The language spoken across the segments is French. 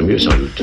mieux sans doute.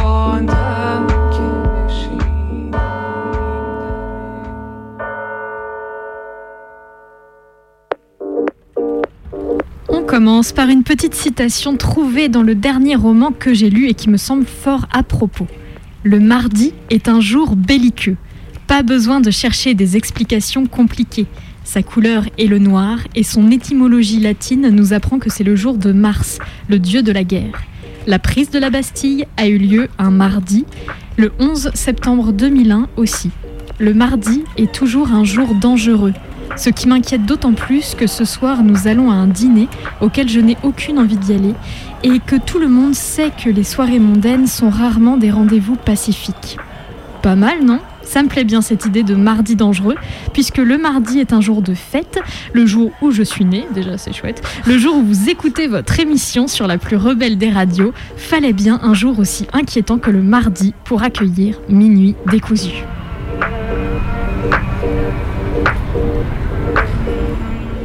commence par une petite citation trouvée dans le dernier roman que j'ai lu et qui me semble fort à propos. Le mardi est un jour belliqueux. Pas besoin de chercher des explications compliquées. Sa couleur est le noir et son étymologie latine nous apprend que c'est le jour de Mars, le dieu de la guerre. La prise de la Bastille a eu lieu un mardi, le 11 septembre 2001 aussi. Le mardi est toujours un jour dangereux, ce qui m'inquiète d'autant plus que ce soir nous allons à un dîner auquel je n'ai aucune envie d'y aller et que tout le monde sait que les soirées mondaines sont rarement des rendez-vous pacifiques. Pas mal, non? Ça me plaît bien cette idée de mardi dangereux, puisque le mardi est un jour de fête, le jour où je suis née, déjà c'est chouette, le jour où vous écoutez votre émission sur la plus rebelle des radios, fallait bien un jour aussi inquiétant que le mardi pour accueillir Minuit décousu.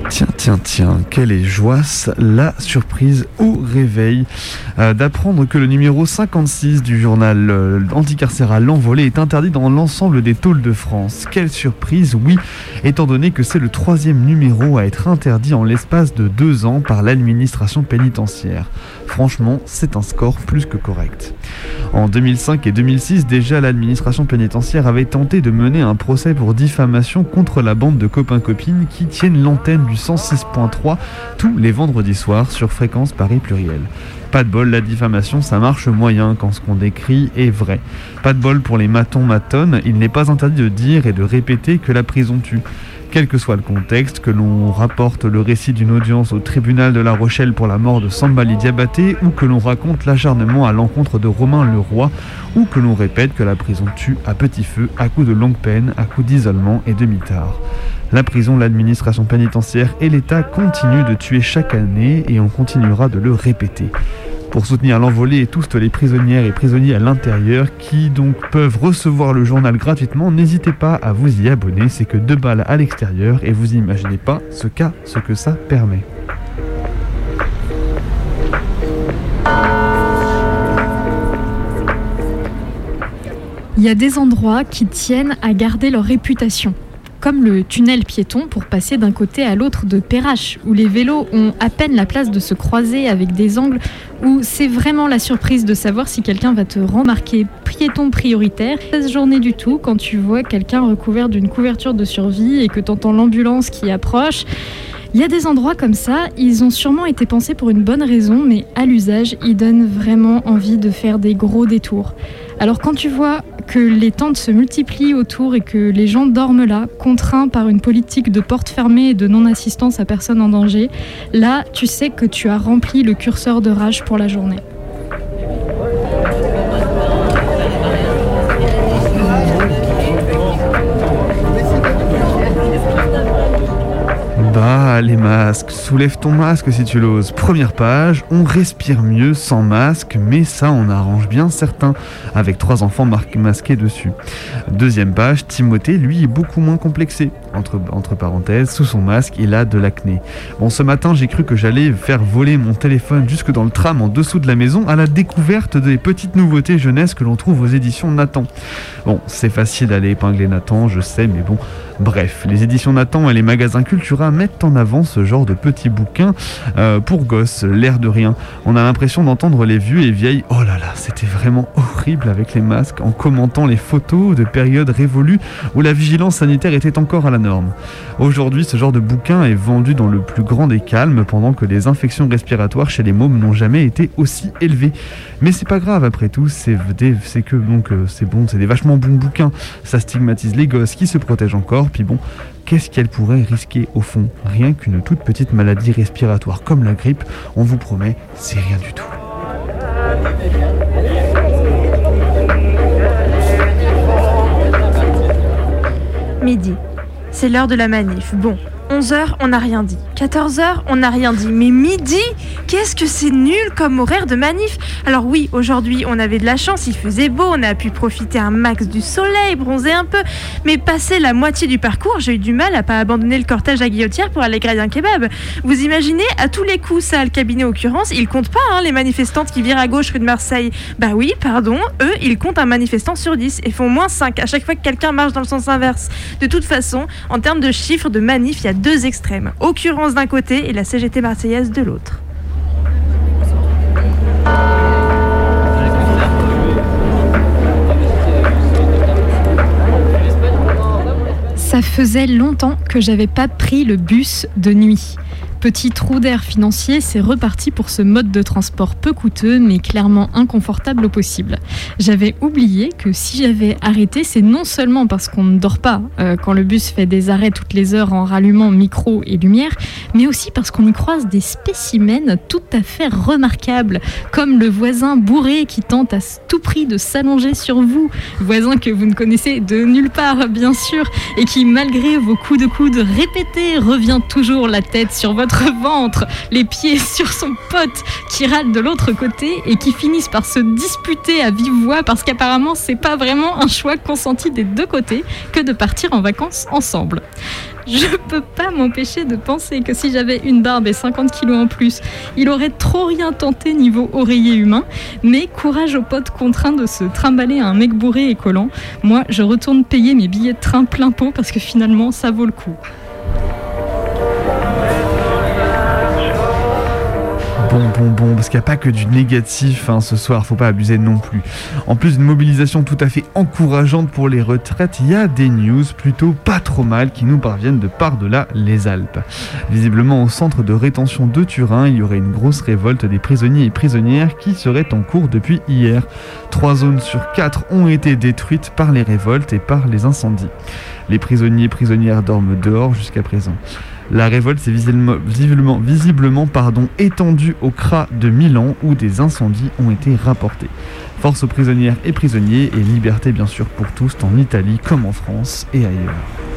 Tiens, tiens, tiens, quelle est joisse la surprise au réveil euh, d'apprendre que le numéro 56 du journal euh, anticarcéral L'Envolée est interdit dans l'ensemble des tôles de France. Quelle surprise, oui, étant donné que c'est le troisième numéro à être interdit en l'espace de deux ans par l'administration pénitentiaire. Franchement, c'est un score plus que correct. En 2005 et 2006, déjà l'administration pénitentiaire avait tenté de mener un procès pour diffamation contre la bande de copains-copines qui tiennent l'antenne du 106.3 tous les vendredis soirs sur fréquence Paris pluriel. Pas de bol, la diffamation, ça marche moyen quand ce qu'on décrit est vrai. Pas de bol pour les matons matonnes, il n'est pas interdit de dire et de répéter que la prison tue. Quel que soit le contexte, que l'on rapporte le récit d'une audience au tribunal de La Rochelle pour la mort de Sambali Diabaté, ou que l'on raconte l'acharnement à l'encontre de Romain Leroy, ou que l'on répète que la prison tue à petit feu, à coups de longue peine, à coups d'isolement et de mitard. La prison, l'administration pénitentiaire et l'État continuent de tuer chaque année et on continuera de le répéter. Pour soutenir l'envolée et tous les prisonnières et prisonniers à l'intérieur qui donc peuvent recevoir le journal gratuitement, n'hésitez pas à vous y abonner, c'est que deux balles à l'extérieur et vous imaginez pas ce cas, ce que ça permet. Il y a des endroits qui tiennent à garder leur réputation, comme le tunnel piéton pour passer d'un côté à l'autre de Perrache, où les vélos ont à peine la place de se croiser avec des angles où c'est vraiment la surprise de savoir si quelqu'un va te remarquer piéton prioritaire. Cette journée du tout, quand tu vois quelqu'un recouvert d'une couverture de survie et que tu entends l'ambulance qui approche. Il y a des endroits comme ça, ils ont sûrement été pensés pour une bonne raison, mais à l'usage, ils donnent vraiment envie de faire des gros détours. Alors quand tu vois que les tentes se multiplient autour et que les gens dorment là, contraints par une politique de porte fermée et de non-assistance à personne en danger, là, tu sais que tu as rempli le curseur de rage pour la journée. Soulève ton masque si tu l'oses. Première page, on respire mieux sans masque, mais ça on arrange bien certains, avec trois enfants masqués dessus. Deuxième page, Timothée, lui, est beaucoup moins complexé. Entre, parenthèses, sous son masque, il a de l'acné. Bon, ce matin, j'ai cru que j'allais faire voler mon téléphone jusque dans le tram en dessous de la maison à la découverte des petites nouveautés jeunesse que l'on trouve aux éditions Nathan. Bon, c'est facile d'aller épingler Nathan, je sais, mais bon, Bref, les éditions Nathan et les magasins Cultura mettent en avant ce genre de petits bouquins euh, pour gosses, l'air de rien. On a l'impression d'entendre les vieux et vieilles « Oh là là, c'était vraiment horrible avec les masques » en commentant les photos de périodes révolues où la vigilance sanitaire était encore à la Aujourd'hui, ce genre de bouquin est vendu dans le plus grand des calmes pendant que les infections respiratoires chez les mômes n'ont jamais été aussi élevées. Mais c'est pas grave après tout, c'est que donc euh, c'est bon, c'est des vachement bons bouquins. Ça stigmatise les gosses qui se protègent encore, puis bon, qu'est-ce qu'elle pourrait risquer au fond? Rien qu'une toute petite maladie respiratoire comme la grippe, on vous promet, c'est rien du tout. Midi. C'est l'heure de la manif. Bon, 11h, on n'a rien dit. 14h, on n'a rien dit. Mais midi, qu'est-ce que c'est nul comme horaire de manif? Alors oui, aujourd'hui, on avait de la chance, il faisait beau, on a pu profiter un max du soleil, bronzer un peu. Mais passé la moitié du parcours, j'ai eu du mal à pas abandonner le cortège à Guillotière pour aller grailler un kebab. Vous imaginez, à tous les coups, ça, le cabinet occurrence, ils comptent pas, hein, les manifestantes qui virent à gauche rue de Marseille. Bah oui, pardon, eux, ils comptent un manifestant sur 10 et font moins 5 à chaque fois que quelqu'un marche dans le sens inverse. De toute façon, en termes de chiffres de manif, il y a deux extrêmes. Occurrence d'un côté et la CGT marseillaise de l'autre. Ça faisait longtemps que j'avais pas pris le bus de nuit. Petit trou d'air financier, c'est reparti pour ce mode de transport peu coûteux mais clairement inconfortable au possible. J'avais oublié que si j'avais arrêté, c'est non seulement parce qu'on ne dort pas euh, quand le bus fait des arrêts toutes les heures en rallumant micro et lumière, mais aussi parce qu'on y croise des spécimens tout à fait remarquables, comme le voisin bourré qui tente à tout prix de s'allonger sur vous, voisin que vous ne connaissez de nulle part bien sûr, et qui malgré vos coups de coude répétés revient toujours la tête sur votre ventre, les pieds sur son pote qui râle de l'autre côté et qui finissent par se disputer à vive voix parce qu'apparemment c'est pas vraiment un choix consenti des deux côtés que de partir en vacances ensemble. Je peux pas m'empêcher de penser que si j'avais une barbe et 50 kilos en plus, il aurait trop rien tenté niveau oreiller humain. Mais courage aux potes contraints de se trimballer à un mec bourré et collant. Moi, je retourne payer mes billets de train plein pot parce que finalement, ça vaut le coup. Bon, bon, bon, parce qu'il n'y a pas que du négatif hein, ce soir, faut pas abuser non plus. En plus d'une mobilisation tout à fait encourageante pour les retraites, il y a des news plutôt pas trop mal qui nous parviennent de par-delà les Alpes. Visiblement, au centre de rétention de Turin, il y aurait une grosse révolte des prisonniers et prisonnières qui serait en cours depuis hier. Trois zones sur quatre ont été détruites par les révoltes et par les incendies. Les prisonniers et prisonnières dorment dehors jusqu'à présent. La révolte s'est visiblement, étendue au CRA de Milan où des incendies ont été rapportés. Force aux prisonnières et prisonniers et liberté bien sûr pour tous en Italie comme en France et ailleurs.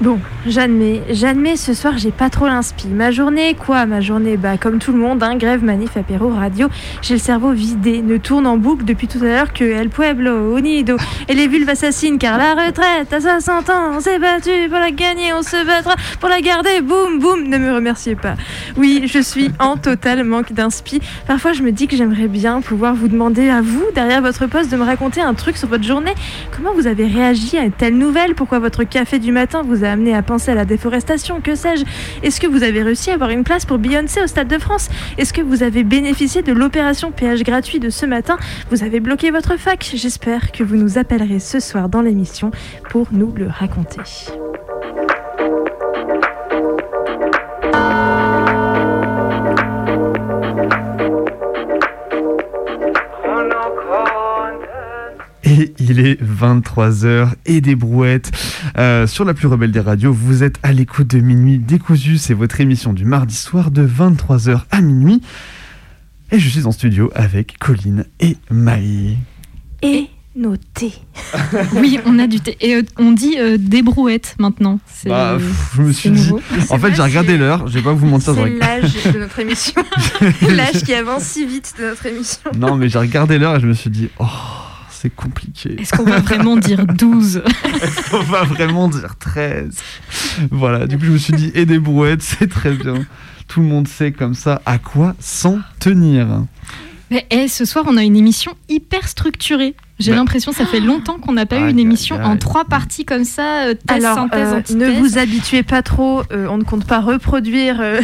Bon, j'admets, j'admets, ce soir j'ai pas trop l'inspi. Ma journée, quoi? Ma journée, bah comme tout le monde, hein, grève, manif, apéro, radio. J'ai le cerveau vidé, ne tourne en boucle depuis tout à l'heure que El Pueblo, Unido et les vulves assassines, car la retraite à 60 ans, on s'est battu pour la gagner, on se battra pour la garder, boum, boum, ne me remerciez pas. Oui, je suis en total manque d'inspi. Parfois je me dis que j'aimerais bien pouvoir vous demander à vous, derrière votre poste, de me raconter un truc sur votre journée. Comment vous avez réagi à une telle nouvelle? Pourquoi votre café du matin vous a amené à penser à la déforestation, que sais-je. Est-ce que vous avez réussi à avoir une place pour Beyoncé au Stade de France? Est-ce que vous avez bénéficié de l'opération péage gratuit de ce matin? Vous avez bloqué votre fac. J'espère que vous nous appellerez ce soir dans l'émission pour nous le raconter. Et il est 23h et des brouettes. Euh, sur la plus rebelle des radios, vous êtes à l'écoute de Minuit Décousu. C'est votre émission du mardi soir de 23h à minuit. Et je suis en studio avec Colline et Maï. Et noté. Oui, on a du thé. Et euh, on dit euh, des brouettes maintenant. C'est- Bah, pff, je me suis dit. En fait, j'ai regardé l'heure, je vais pas vous mentir. C'est l'âge de notre émission. l'âge qui avance si vite de notre émission. Non, mais j'ai regardé l'heure et je me suis dit, oh, c'est compliqué. Est-ce qu'on va vraiment dire 12 Est-ce qu'on va vraiment dire 13 Voilà, du coup, je me suis dit, et des brouettes, c'est très bien. Tout le monde sait comme ça à quoi s'en tenir. Mais eh, ce soir, on a une émission hyper structurée. J'ai Bah. l'impression ça fait longtemps qu'on n'a pas eu une émission en trois parties comme ça, euh, thèse, Alors, synthèse, euh, antithèse. ne vous habituez pas trop, euh, on ne compte pas reproduire. euh,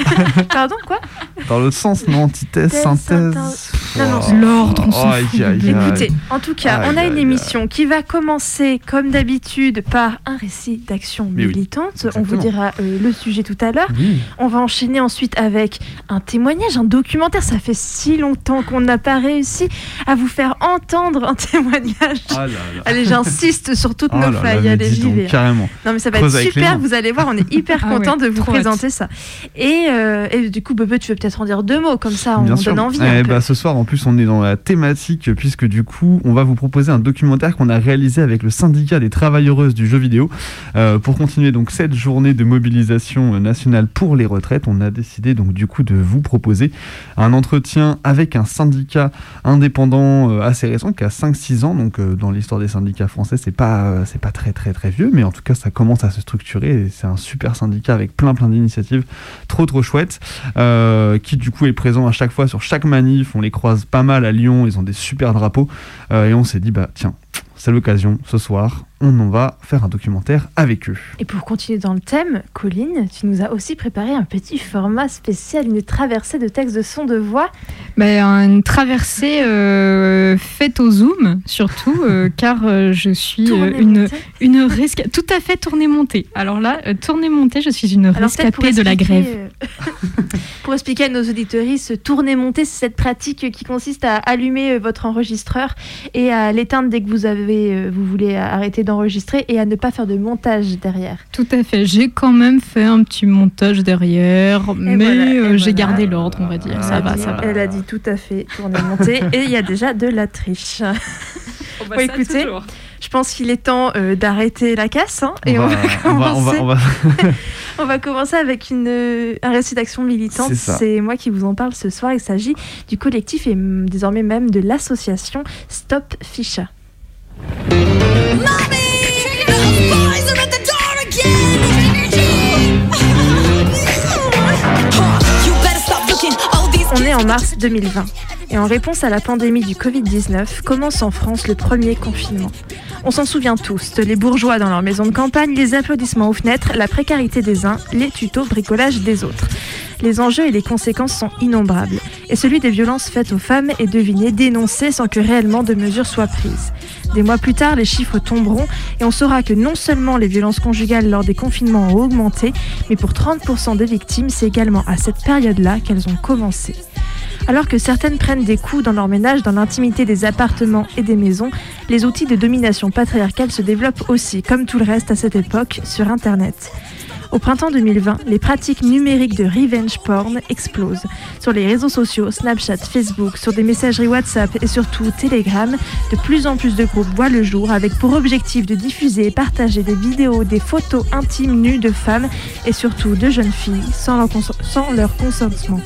Pardon, quoi Dans le sens, non, antithèse, Thèse, synthèse. synthèse. Non, non, Oh. l'ordre, on s'en Aïe, fout. aïe, aïe. Écoutez, en tout cas, on a une émission qui va commencer, comme d'habitude, par un récit d'action oui, militante. on vous dira euh, le sujet tout à l'heure. Oui. On va enchaîner ensuite avec un témoignage, un documentaire. Ça fait si longtemps qu'on n'a pas réussi à vous faire entendre un témoignage. Ah là là. Allez, j'insiste sur toutes Oh nos là failles. Allez, j'y vais. carrément. Non, mais ça va Creuse être super. Vous allez voir, on est hyper Ah ouais, content de vous présenter ça. Et, euh, et du coup, Bebe, tu veux peut-être en dire deux mots, comme ça, on Bien sûr. donne envie. Eh bah, ce soir, en plus, on est dans la thématique, puisque du coup, on va vous proposer un documentaire qu'on a réalisé avec le syndicat des travailleuses du jeu vidéo. Euh, pour continuer donc cette journée de mobilisation nationale pour les retraites, on a décidé donc du coup de vous proposer un entretien avec un syndicat indépendant euh, assez récent, qui a 5-6 ans. Donc, euh, dans l'histoire des syndicats français, c'est pas, euh, c'est pas très très vieux, mais en tout cas, ça commence à se structurer. C'est un super syndicat avec plein plein d'initiatives trop trop chouettes, euh, qui du coup est présent à chaque fois sur chaque manif. On les croise pas mal à Lyon, ils ont des super drapeaux. Et on s'est dit, bah tiens, c'est l'occasion ce soir, on en va faire un documentaire avec eux. Et pour continuer dans le thème, Colline, tu nous as aussi préparé un petit format spécial, une traversée de textes de son de voix. Ben, une traversée euh, faite au zoom, surtout, euh, car euh, je suis euh, une, une resca- Tout à fait tournée-montée. Alors là, euh, tournée-montée, je suis une Alors, rescapée de la expliquer, grève. pour expliquer à nos auditoristes, tourner monter, c'est cette pratique qui consiste à allumer votre enregistreur et à l'éteindre dès que vous avez, vous voulez arrêter d'enregistrer et à ne pas faire de montage derrière. Tout à fait. J'ai quand même fait un petit montage derrière, mais voilà, euh, j'ai gardé l'ordre, on va dire. ça Elle a va, dit- ça va. Elle a dit tout à fait tourner monter et il y a déjà de la triche. Bon, écoutez, je pense qu'il est temps euh, d'arrêter la casse hein, et on, va, on va- on va- commencer. on va- On va commencer avec une, euh, un récit d'action militante. C'est ça. Moi qui vous en parle ce soir. Il s'agit du collectif et désormais même de l'association Stop Ficha. On est en mars 2020 et en réponse à la pandémie du Covid-19 commence en France le premier confinement. On s'en souvient tous, les bourgeois dans leur maison de campagne, les applaudissements aux fenêtres, la précarité des uns, les tutos bricolage des autres. Les enjeux et les conséquences sont innombrables et celui des violences faites aux femmes est deviné, dénoncé sans que réellement de mesures soient prises. Des mois plus tard, les chiffres tomberont et on saura que non seulement les violences conjugales lors des confinements ont augmenté, mais pour 30% des victimes, c'est également à cette période-là qu'elles ont commencé. Alors que certaines prennent des coups dans leur ménage dans l'intimité des appartements et des maisons, les outils de domination patriarcale se développent aussi, comme tout le reste à cette époque, sur Internet. Au printemps 2020, les pratiques numériques de revenge porn explosent. Sur les réseaux sociaux, Snapchat, Facebook, sur des messageries WhatsApp et surtout Telegram, de plus en plus de groupes voient le jour avec pour objectif de diffuser et partager des vidéos, des photos intimes nues de femmes et surtout de jeunes filles sans leur, consentement.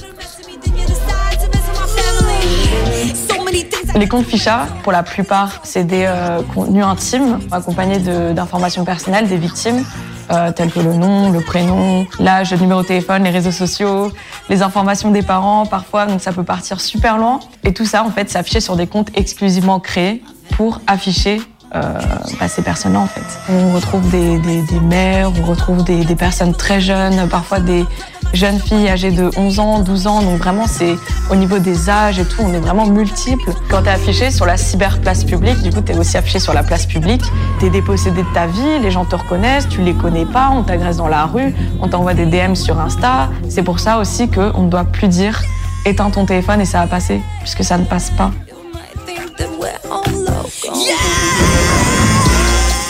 Les comptes Ficha, pour la plupart, c'est des euh, contenus intimes, accompagnés d'informations personnelles des victimes, euh, telles que le nom, le prénom, l'âge, le numéro de téléphone, les réseaux sociaux, les informations des parents, parfois, donc ça peut partir super loin. Et tout ça, en fait, affiché sur des comptes exclusivement créés pour afficher euh, bah, ces personnes-là, en fait. On retrouve des, des- des mères, on retrouve des, des personnes très jeunes, parfois des jeunes filles âgées de 11 ans, 12 ans. Donc vraiment, c'est au niveau des âges et tout, on est vraiment multiples. Quand tu es affiché sur la cyberplace publique, du coup, tu es aussi affiché sur la place publique. Tu es dépossédé de ta vie, les gens te reconnaissent, tu les connais pas, on t'agresse dans la rue, on t'envoie des DM sur Insta. C'est pour ça aussi qu'on ne doit plus dire éteins ton téléphone et ça va passer, puisque ça ne passe pas.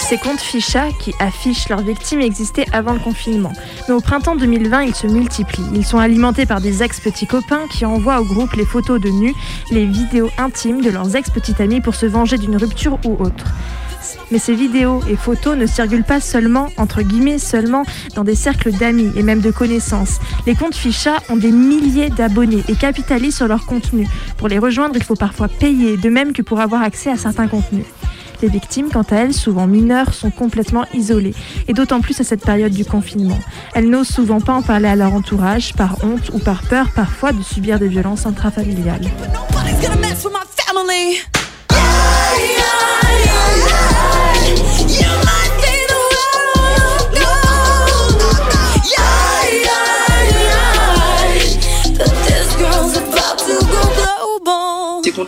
Ces comptes Ficha qui affichent leurs victimes existaient avant le confinement. Mais au printemps 2020, ils se multiplient. Ils sont alimentés par des ex-petits copains qui envoient au groupe les photos de nus, les vidéos intimes de leurs ex-petits amis pour se venger d'une rupture ou autre. Mais ces vidéos et photos ne circulent pas seulement, entre guillemets, seulement dans des cercles d'amis et même de connaissances. Les comptes Ficha ont des milliers d'abonnés et capitalisent sur leur contenu. Pour les rejoindre, il faut parfois payer, de même que pour avoir accès à certains contenus. Les victimes, quant à elles, souvent mineures, sont complètement isolées, et d'autant plus à cette période du confinement. Elles n'osent souvent pas en parler à leur entourage, par honte ou par peur parfois de subir des violences intrafamiliales.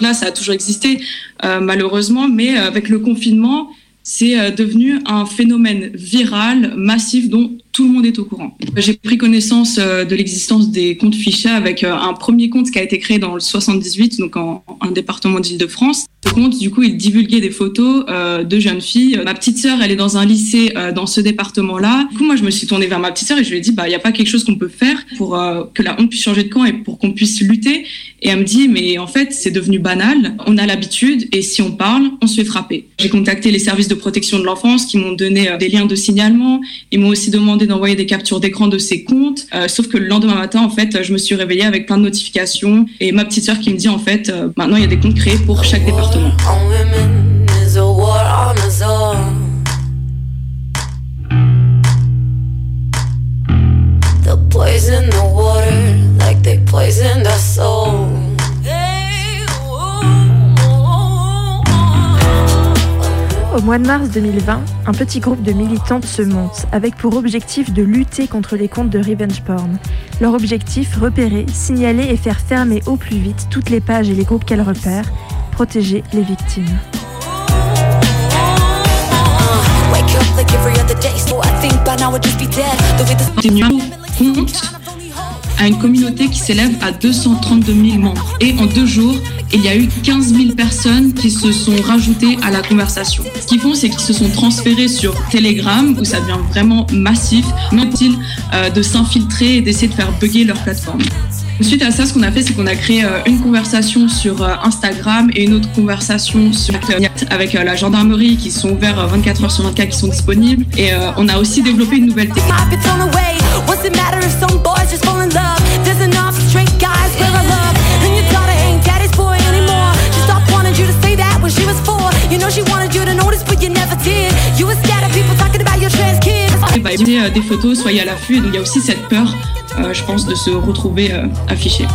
Comptes-là, ça a toujours existé, euh, malheureusement, mais euh, avec le confinement, c'est euh, devenu un phénomène viral, massif, dont tout le monde est au courant. J'ai pris connaissance euh, de l'existence des comptes Ficha avec euh, un premier compte qui a été créé dans le 78, donc en, un département d'Île-de-France. Ce compte, du coup, il divulguait des photos euh, de jeunes filles. Ma petite sœur, elle est dans un lycée dans ce département-là. Du coup, moi, je me suis tournée vers ma petite sœur et je lui ai dit, bah, il n'y a pas quelque chose qu'on peut faire pour que la honte puisse changer de camp et pour qu'on puisse lutter. Et elle me dit, mais en fait, c'est devenu banal. On a l'habitude et si on parle, on se fait frapper. J'ai contacté les services de protection de l'enfance qui m'ont donné des liens de signalement. Ils m'ont aussi demandé d'envoyer des captures d'écran de ces comptes. Euh, sauf que le lendemain matin, en fait, je me suis réveillée avec plein de notifications et ma petite sœur qui me dit, en fait, euh, maintenant, il y a des comptes créés pour chaque département. Au mois de mars 2020, un petit groupe de militantes se monte avec pour objectif de lutter contre les comptes de revenge porn. Leur objectif, repérer, signaler et faire fermer au plus vite toutes les pages et les groupes qu'elles repèrent, protéger les victimes. À une communauté qui s'élève à 232 000 membres. Et en deux jours, il y a eu 15 000 personnes qui se sont rajoutées à la conversation. Ce qu'ils font, c'est qu'ils se sont transférés sur Telegram, où ça devient vraiment massif, même-il euh, de s'infiltrer et d'essayer de faire bugger leur plateforme? Suite à ça, ce qu'on a fait, c'est qu'on a créé euh, une conversation sur euh, Instagram et une autre conversation sur avec euh, la gendarmerie qui sont ouverts euh, 24 heures sur 24 qui sont disponibles. Et on a aussi développé une nouvelle technique. Éditer euh, des photos, soyez à l'affût. Et donc il y a aussi cette peur, je pense, de se retrouver euh, affiché.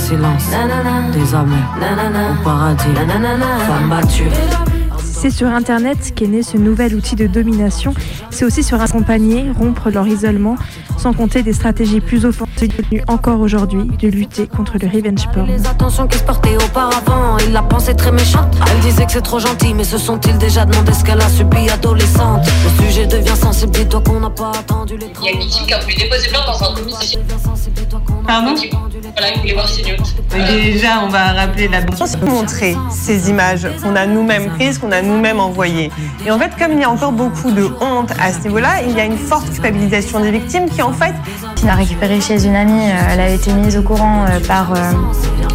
Des hommes au paradis, femmes battues. C'est sur Internet qu'est né ce nouvel outil de domination. C'est aussi sur accompagner, rompre leur isolement, sans compter des stratégies plus offensives tenues encore aujourd'hui de lutter contre le revenge porn. Les attentions qui se portaient auparavant, il la pensait très méchante. Elle disait que c'est trop gentil, mais se sont-ils déjà demandé ce qu'elle a subi adolescente? Le sujet devient sensible, dis-toi qu'on n'a pas attendu les Il y a une victime qui a voulu déposer plainte dans un commissariat. Pardon? Voilà, il voulait voir notes. Déjà, on va rappeler la montrer ces images qu'on a nous-mêmes prises, qu'on a nous-mêmes envoyées. Et en fait, comme il y a encore beaucoup de honte à ce niveau-là, il y a une forte culpabilisation des victimes qui, en fait, Il l'a récupérée chez une amie, euh, elle avait été mise au courant euh, par euh,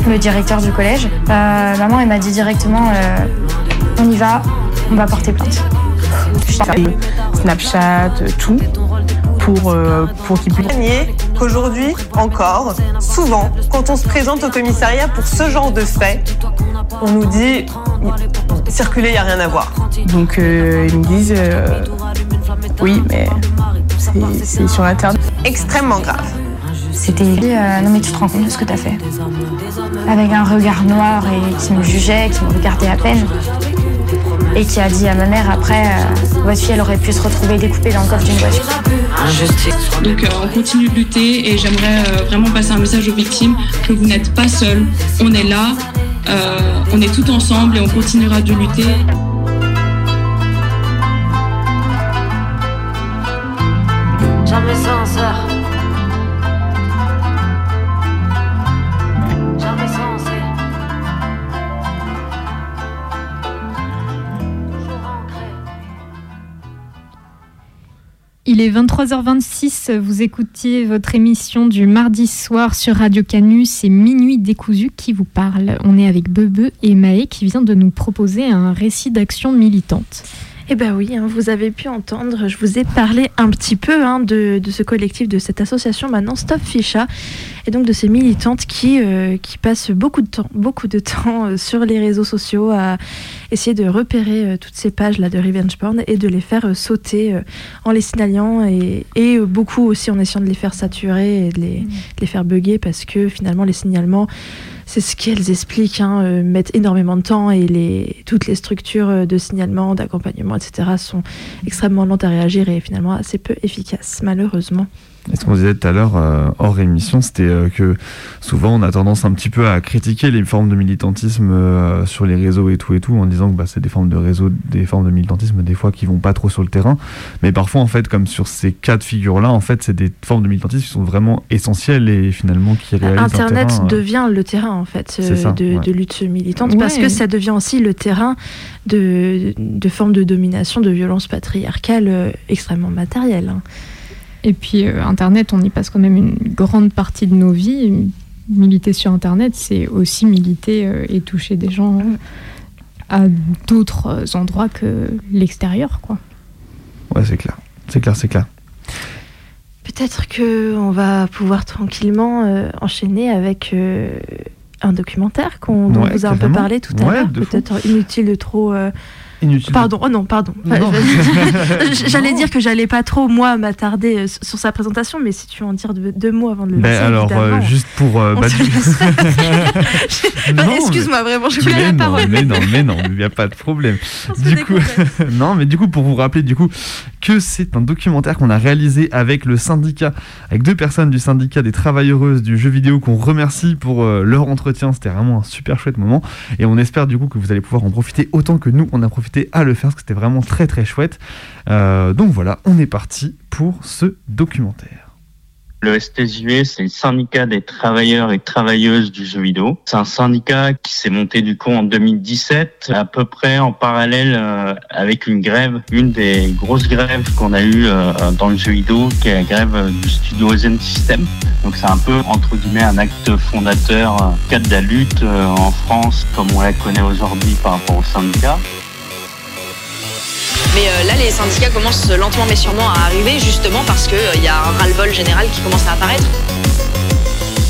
le directeur du collège. Euh, maman, elle m'a dit directement euh, on y va, on va porter plainte. Snapchat, tout, pour, euh, pour qu'ils puissent gagner qu'aujourd'hui, encore, souvent, quand on se présente au commissariat pour ce genre de fait, on nous dit circuler, il n'y a rien à voir. Donc euh, ils me disent euh, oui, mais c'est- sur Internet. Extrêmement grave. C'était euh, non mais tu te rends compte de ce que t'as fait Avec un regard noir et qui me jugeait, qui me regardait à peine. Et qui a dit à ma mère après, euh, votre fille elle aurait pu se retrouver découpée dans le coffre d'une voiture. Donc euh, on continue de lutter et j'aimerais euh, vraiment passer un message aux victimes que vous n'êtes pas seuls, on est là, euh, on est tout ensemble et on continuera de lutter. Il est 23h26, vous écoutiez votre émission du mardi soir sur Radio Canu, c'est Minuit décousu qui vous parle. On est avec Bebe et Maë qui vient de nous proposer un récit d'action militante. Eh bien oui, hein, vous avez pu entendre, je vous ai parlé un petit peu hein, de, de, ce collectif, de cette association maintenant Stop Ficha, et donc de ces militantes qui, euh, qui passent beaucoup de temps, beaucoup de temps euh, sur les réseaux sociaux à essayer de repérer euh, toutes ces pages-là de revenge porn et de les faire sauter en les signalant et, et beaucoup aussi en essayant de les faire saturer et de les, de les faire bugger parce que finalement les signalements c'est ce qu'elles expliquent, hein, euh, mettent énormément de temps et toutes les structures euh, de signalement, d'accompagnement, etc. sont extrêmement lentes à réagir et finalement assez peu efficaces, malheureusement. Et ce qu'on disait tout à l'heure euh, hors émission, c'était euh, que souvent on a tendance un petit peu à critiquer les formes de militantisme euh, sur les réseaux et tout et tout, en disant que bah, c'est des formes de réseau, des formes de militantisme des fois qui vont pas trop sur le terrain. Mais parfois en fait, comme sur ces cas de figure-là, en fait, c'est des formes de militantisme qui sont vraiment essentielles et finalement qui réalisent Internet un terrain, euh, devient le terrain en fait ça, de, ouais. de lutte militante Ouais. parce que ça devient aussi le terrain de, de formes de domination, de violence patriarcale euh, extrêmement matérielle. hein. Et puis euh, Internet, on y passe quand même une grande partie de nos vies. Militer sur Internet, c'est aussi militer euh, et toucher des gens euh, à d'autres endroits que l'extérieur, quoi. Ouais, c'est clair. C'est clair, c'est clair. Peut-être que on va pouvoir tranquillement euh, enchaîner avec euh, un documentaire qu'on dont Ouais, vous a un peu parlé tout à Ouais, l'heure. Peut-être inutile de trop. euh, Inutile. Pardon, oh non, pardon. J'allais dire que j'allais pas trop, moi, m'attarder euh, sur sa présentation, mais si tu veux en dire deux, deux mots avant de le Ben lancer, alors, euh, juste pour. euh, bah. Bah, Excuse-moi, vraiment, je voulais la non, parole. mais non, mais non, il n'y a pas de problème. Du coup, non, mais du coup, pour vous rappeler, du coup, que c'est un documentaire qu'on a réalisé avec le syndicat, avec deux personnes du syndicat des travailleuses du jeu vidéo qu'on remercie pour euh, leur entretien. C'était vraiment un super chouette moment. Et on espère du coup que vous allez pouvoir en profiter autant que nous, on a profité à le faire, parce que c'était vraiment très très chouette. Euh, donc voilà, on est parti pour ce documentaire. Le STJV, c'est le syndicat des travailleurs et travailleuses du jeu vidéo. C'est un syndicat qui s'est monté du coup en 2017, à peu près en parallèle euh, avec une grève, une des grosses grèves qu'on a eues euh, dans le jeu vidéo, qui est la grève du studio Zen System. Donc c'est un peu entre guillemets un acte fondateur cadre de la lutte en France comme on la connaît aujourd'hui par rapport au syndicat. Mais euh, là, les syndicats commencent lentement mais sûrement à arriver, justement parce qu'il y a un ras-le-bol général qui commence à apparaître.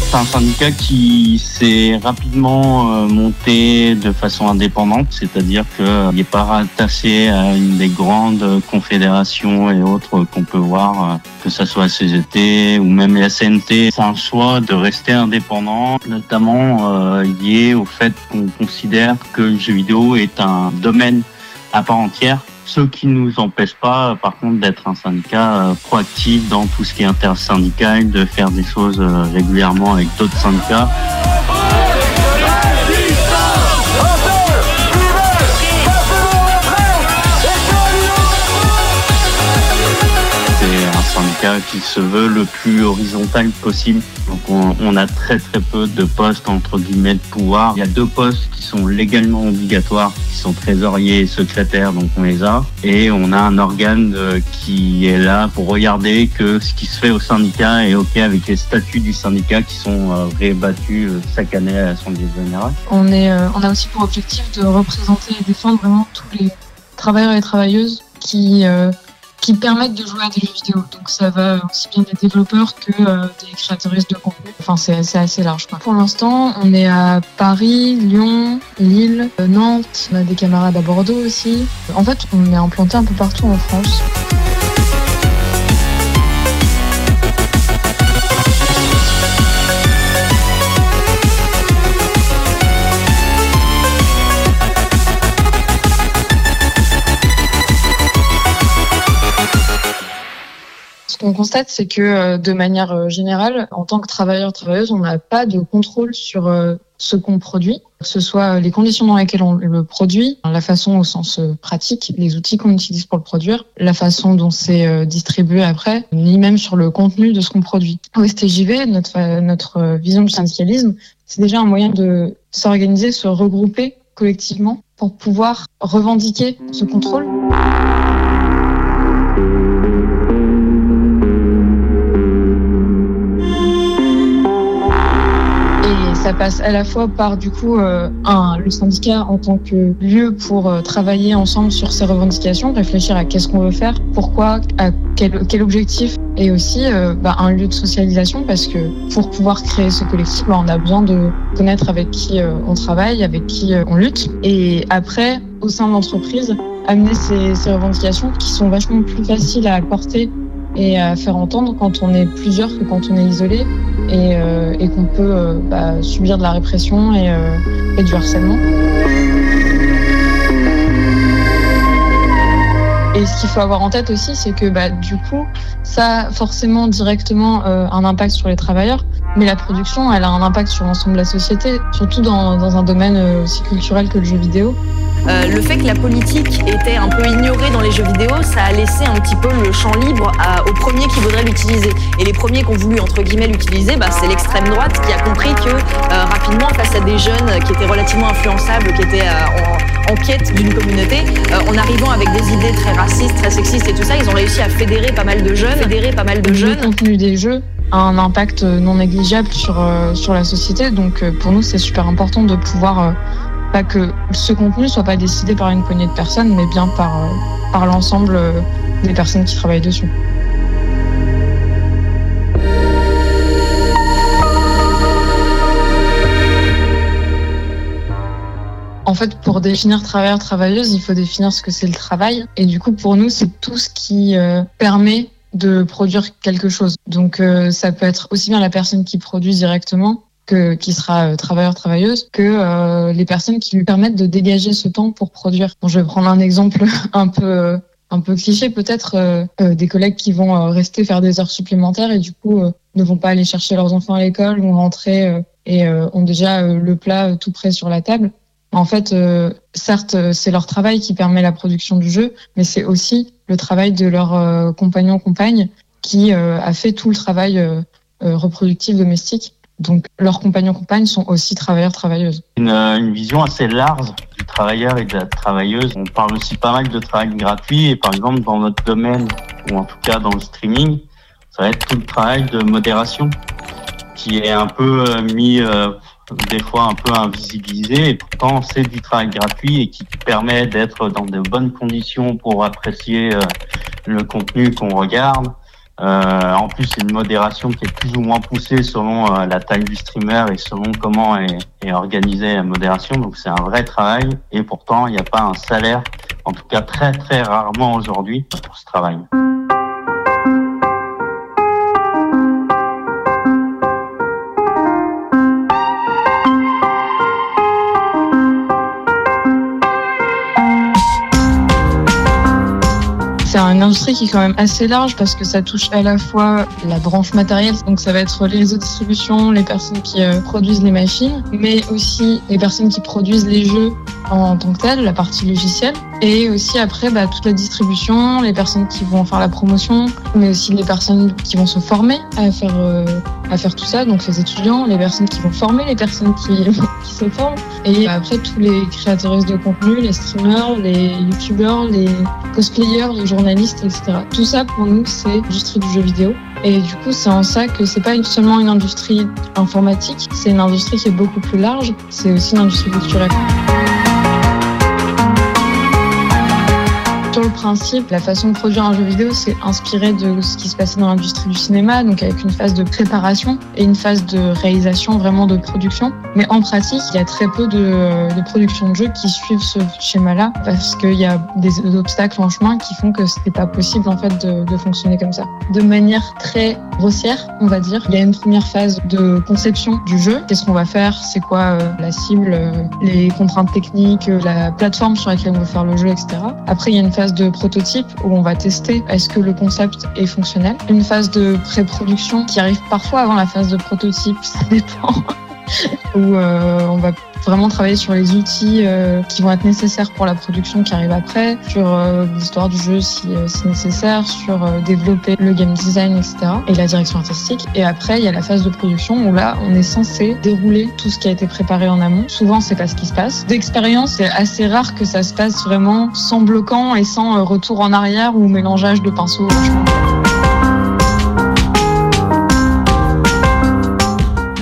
C'est un syndicat qui s'est rapidement euh, monté de façon indépendante, c'est-à-dire qu'il n'est pas rattaché à une des grandes confédérations et autres qu'on peut voir, euh, que ce soit la CGT ou même la CNT. C'est un choix de rester indépendant, notamment euh, lié au fait qu'on considère que le jeu vidéo est un domaine à part entière. Ce qui ne nous empêche pas, par contre, d'être un syndicat euh, proactif dans tout ce qui est intersyndical, de faire des choses euh, régulièrement avec d'autres syndicats. Qui se veut le plus horizontal possible. Donc on, a très très peu de postes entre guillemets de pouvoir. Il y a deux postes qui sont légalement obligatoires, qui sont trésoriers et secrétaires, donc on les a. Et on a un organe euh, qui est là pour regarder que ce qui se fait au syndicat est ok avec les statuts du syndicat qui sont euh, rébattus euh, chaque année à l'Assemblée générale. On, est, on a aussi pour objectif de représenter et défendre vraiment tous les travailleurs et travailleuses qui, qui permettent de jouer à des jeux vidéo. Donc ça va aussi bien des développeurs que euh, des créatrices de contenu. Enfin, c'est assez large. Quoi. Pour l'instant, on est à Paris, Lyon, Lille, euh, Nantes. On a des camarades à Bordeaux aussi. En fait, on est implanté un peu partout en France. Qu'on constate, c'est que euh, de manière euh, générale, en tant que travailleur travailleuse, on n'a pas de contrôle sur euh, ce qu'on produit, que ce soit les conditions dans lesquelles on le produit, la façon au sens pratique, les outils qu'on utilise pour le produire, la façon dont c'est distribué après, ni même sur le contenu de ce qu'on produit. Au STJV, notre, notre vision du syndicalisme, c'est déjà un moyen de s'organiser, se regrouper collectivement pour pouvoir revendiquer ce contrôle. Ça passe à la fois par du coup euh, un, le syndicat en tant que lieu pour euh, travailler ensemble sur ces revendications, réfléchir à qu'est-ce qu'on veut faire, pourquoi, à quel, objectif, et aussi euh, bah, un lieu de socialisation parce que pour pouvoir créer ce collectif, bah, on a besoin de connaître avec qui on travaille, avec qui on lutte, et après au sein de l'entreprise amener ces, ces revendications qui sont vachement plus faciles à porter et à faire entendre quand on est plusieurs que quand on est isolé et, euh, qu'on peut euh, bah, subir de la répression et, euh, et du harcèlement. Et ce qu'il faut avoir en tête aussi, c'est que bah, du coup, ça a forcément directement un impact sur les travailleurs, mais la production, elle a un impact sur l'ensemble de la société, surtout dans, dans un domaine aussi culturel que le jeu vidéo. Euh, le fait que la politique était un peu ignorée dans les jeux vidéo, ça a laissé un petit peu le champ libre à, aux premiers qui voudraient l'utiliser. Et les premiers qui ont voulu, entre guillemets, l'utiliser, bah, c'est l'extrême droite qui a compris que euh, rapidement, face à des jeunes qui étaient relativement influençables, qui étaient euh, en, en, quête d'une communauté, en arrivant avec des idées très racistes, très sexistes et tout ça, ils ont réussi à fédérer pas mal de jeunes, fédérer pas mal de jeunes. Le contenu des jeux a un impact non négligeable sur, sur la société, donc pour nous, c'est super important de pouvoir pas que ce contenu soit pas décidé par une poignée de personnes, mais bien par, euh, par l'ensemble euh, des personnes qui travaillent dessus. En fait, pour définir travailleur, travailleuse, il faut définir ce que c'est le travail. Et du coup, pour nous, c'est tout ce qui euh, permet de produire quelque chose. Donc, ça peut être aussi bien la personne qui produit directement que, qui sera euh, travailleur, travailleuse, que euh, les personnes qui lui permettent de dégager ce temps pour produire. Bon, je vais prendre un exemple un peu un peu cliché peut-être euh, euh, des collègues qui vont euh, rester faire des heures supplémentaires et du coup ne vont pas aller chercher leurs enfants à l'école vont rentrer et ont déjà le plat tout prêt sur la table en fait certes c'est leur travail qui permet la production du jeu mais c'est aussi le travail de leur compagnon compagne qui a fait tout le travail reproductif domestique donc leurs compagnons compagnes sont aussi travailleurs travailleuses. Une, une, vision assez large du travailleur et de la travailleuse. On parle aussi pas mal de travail gratuit et par exemple dans notre domaine ou en tout cas dans le streaming, ça va être tout le travail de modération qui est un peu mis euh, des fois un peu invisibilisé et pourtant c'est du travail gratuit et qui permet d'être dans de bonnes conditions pour apprécier euh, le contenu qu'on regarde. Euh, en plus, c'est une modération qui est plus ou moins poussée selon euh, la taille du streamer et selon comment est, est organisée la modération. Donc, c'est un vrai travail et pourtant, il n'y a pas un salaire, en tout cas très très rarement aujourd'hui, pour ce travail. Une industrie qui est quand même assez large parce que ça touche à la fois la branche matérielle, donc ça va être les réseaux de distribution, les personnes qui euh, produisent les machines, mais aussi les personnes qui produisent les jeux en tant que telles, la partie logicielle, et aussi après bah, toute la distribution, les personnes qui vont faire la promotion, mais aussi les personnes qui vont se former à faire euh, tout ça, donc les étudiants, les personnes qui vont former les personnes qui, qui se forment, et après tous les créateurs de contenu, les streamers, les youtubeurs, les cosplayers, les journalistes, etc. Tout ça pour nous c'est l'industrie du jeu vidéo. Et du coup, c'est en ça que c'est pas seulement une industrie informatique, c'est une industrie qui est beaucoup plus large, c'est aussi une industrie culturelle. Principe, la façon de produire un jeu vidéo, c'est inspiré de ce qui se passait dans l'industrie du cinéma, donc avec une phase de préparation et une phase de réalisation, vraiment de production. Mais en pratique, il y a très peu de, de production de jeux qui suivent ce schéma-là, parce qu'il y a des obstacles en chemin qui font que c'était pas possible en fait de, de fonctionner comme ça. De manière très grossière, on va dire, il y a une première phase de conception du jeu. Qu'est-ce qu'on va faire? C'est quoi euh, la cible, euh, les contraintes techniques, euh, la plateforme sur laquelle on veut faire le jeu, etc. Après, il y a une phase de prototype où on va tester est-ce que le concept est fonctionnel. Une phase de pré-production qui arrive parfois avant la phase de prototype, ça dépend. où euh, on va vraiment travailler sur les outils euh, qui vont être nécessaires pour la production qui arrive après, sur euh, l'histoire du jeu si, euh, nécessaire, sur développer le game design, etc. et la direction artistique. Et après, il y a la phase de production où là, on est censé dérouler tout ce qui a été préparé en amont. Souvent, c'est pas ce qui se passe. D'expérience, c'est assez rare que ça se passe vraiment sans bloquant et sans retour en arrière ou mélangeage de pinceaux.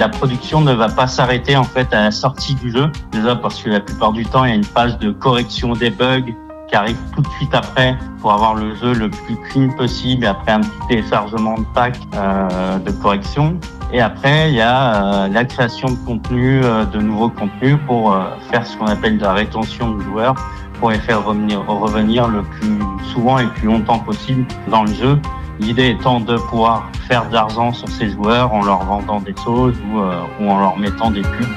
La production ne va pas s'arrêter en fait à la sortie du jeu. Déjà parce que la plupart du temps, il y a une phase de correction des bugs qui arrive tout de suite après pour avoir le jeu le plus clean possible après un petit téléchargement de pack euh, de correction. Et après, il y a euh, la création de contenu, euh, de nouveaux contenus pour faire ce qu'on appelle de la rétention de joueurs, pour les faire revenir, revenir le plus souvent et le plus longtemps possible dans le jeu. L'idée étant de pouvoir faire de l'argent sur ces joueurs en leur vendant des choses ou, euh, en leur mettant des pubs.